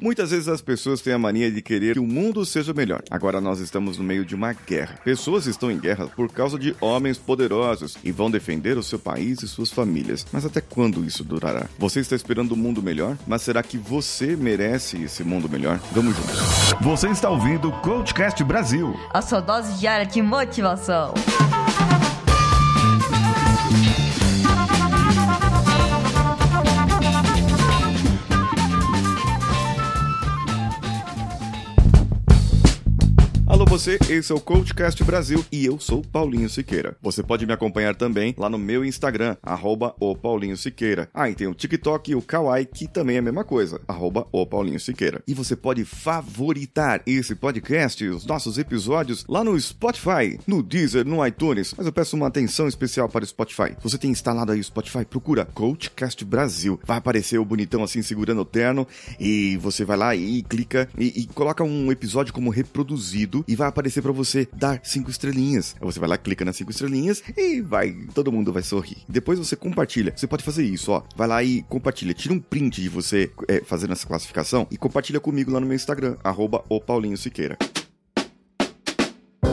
Muitas vezes as pessoas têm a mania de querer que o mundo seja melhor. Agora nós estamos no meio de uma guerra. Pessoas estão em guerra por causa de homens poderosos e vão defender o seu país e suas famílias. Mas até quando isso durará? Você está esperando um mundo melhor? Mas será que você merece esse mundo melhor? Vamos juntos. Você está ouvindo o Coachcast Brasil. A sua dose diária de motivação. Você, esse é o Coachcast Brasil e eu sou Paulinho Siqueira. Você pode me acompanhar também lá no meu Instagram, arroba o Paulinho Siqueira. Ah, e tem o TikTok e o Kawaii, que também é a mesma coisa, arroba o Paulinho Siqueira. E você pode favoritar esse podcast os nossos episódios lá no Spotify, no Deezer, no iTunes. Mas eu peço uma atenção especial para o Spotify. Se você tem instalado aí o Spotify, procura Coachcast Brasil. Vai aparecer o bonitão assim segurando o terno e você vai lá e clica e, e coloca um episódio como reproduzido e vai aparecer para você dar cinco estrelinhas. Aí você vai lá, clica nas cinco estrelinhas e vai, todo mundo vai sorrir. Depois você compartilha. Você pode fazer isso, ó. Vai lá e compartilha. Tira um print de você é, fazendo essa classificação e compartilha comigo lá no meu Instagram, arroba o Paulinho Siqueira.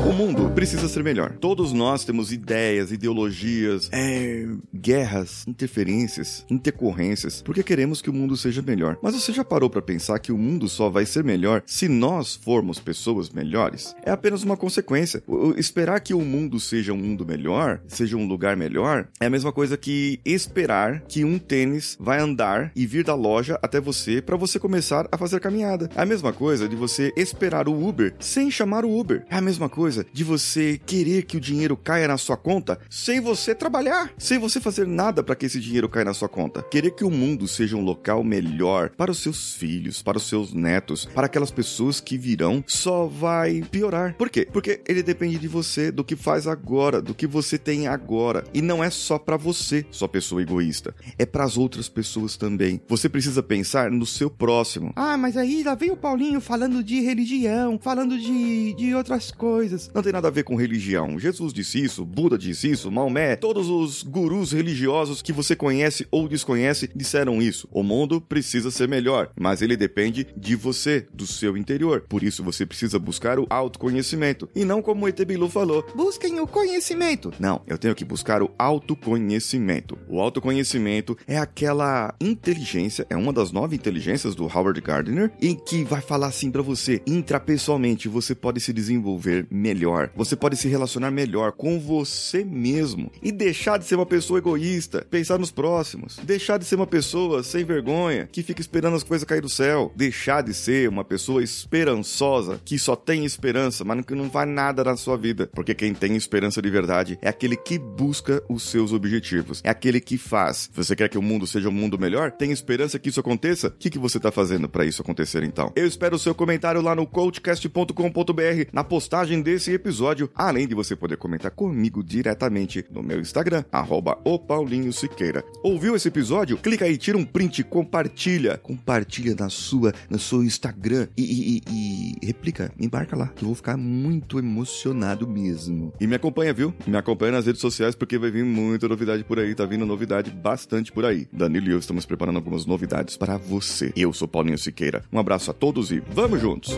O mundo precisa ser melhor. Todos nós temos ideias, ideologias, é, guerras, interferências, intercorrências, porque queremos que o mundo seja melhor. Mas você já parou para pensar que o mundo só vai ser melhor se nós formos pessoas melhores? É apenas uma consequência. O, esperar que o mundo seja um mundo melhor, seja um lugar melhor, é a mesma coisa que esperar que um tênis vai andar e vir da loja até você para você começar a fazer caminhada. É a mesma coisa de você esperar o Uber sem chamar o Uber. É a mesma coisa de você querer que o dinheiro caia na sua conta sem você trabalhar, sem você fazer nada para que esse dinheiro caia na sua conta. Querer que o mundo seja um local melhor para os seus filhos, para os seus netos, para aquelas pessoas que virão, só vai piorar. Por quê? Porque ele depende de você, do que faz agora, do que você tem agora. E não é só para você, sua pessoa egoísta. É para as outras pessoas também. Você precisa pensar no seu próximo. Ah, mas aí lá vem o Paulinho falando de religião, falando de, de outras coisas. Não tem nada a ver com religião. Jesus disse isso, Buda disse isso, Maomé, todos os gurus religiosos que você conhece ou desconhece disseram isso. O mundo precisa ser melhor, mas ele depende de você, do seu interior. Por isso você precisa buscar o autoconhecimento. E não como o ET Bilu falou, busquem o conhecimento. Não, eu tenho que buscar o autoconhecimento. O autoconhecimento é aquela inteligência, é uma das nove inteligências do Howard Gardner, em que vai falar assim para você, intrapessoalmente, você pode se desenvolver melhor. Você pode se relacionar melhor com você mesmo e deixar de ser uma pessoa egoísta, pensar nos próximos, deixar de ser uma pessoa sem vergonha que fica esperando as coisas cair do céu, deixar de ser uma pessoa esperançosa que só tem esperança, mas que não faz nada na sua vida, porque quem tem esperança de verdade é aquele que busca os seus objetivos, é aquele que faz. Você quer que o mundo seja um mundo melhor? Tem esperança que isso aconteça? O que, que você está fazendo para isso acontecer então? Eu espero o seu comentário lá no coachcast.com.br na postagem desse episódio, além de você poder comentar comigo diretamente no meu Instagram, arroba o Paulinho Siqueira. Ouviu esse episódio? Clica aí, tira um print, compartilha. Compartilha na sua, no seu Instagram e, e, e, e replica, embarca lá, que eu vou ficar muito emocionado mesmo. E me acompanha, viu? Me acompanha nas redes sociais porque vai vir muita novidade por aí, tá vindo novidade bastante por aí. Danilo e eu estamos preparando algumas novidades para você. Eu sou Paulinho Siqueira. Um abraço a todos e vamos juntos!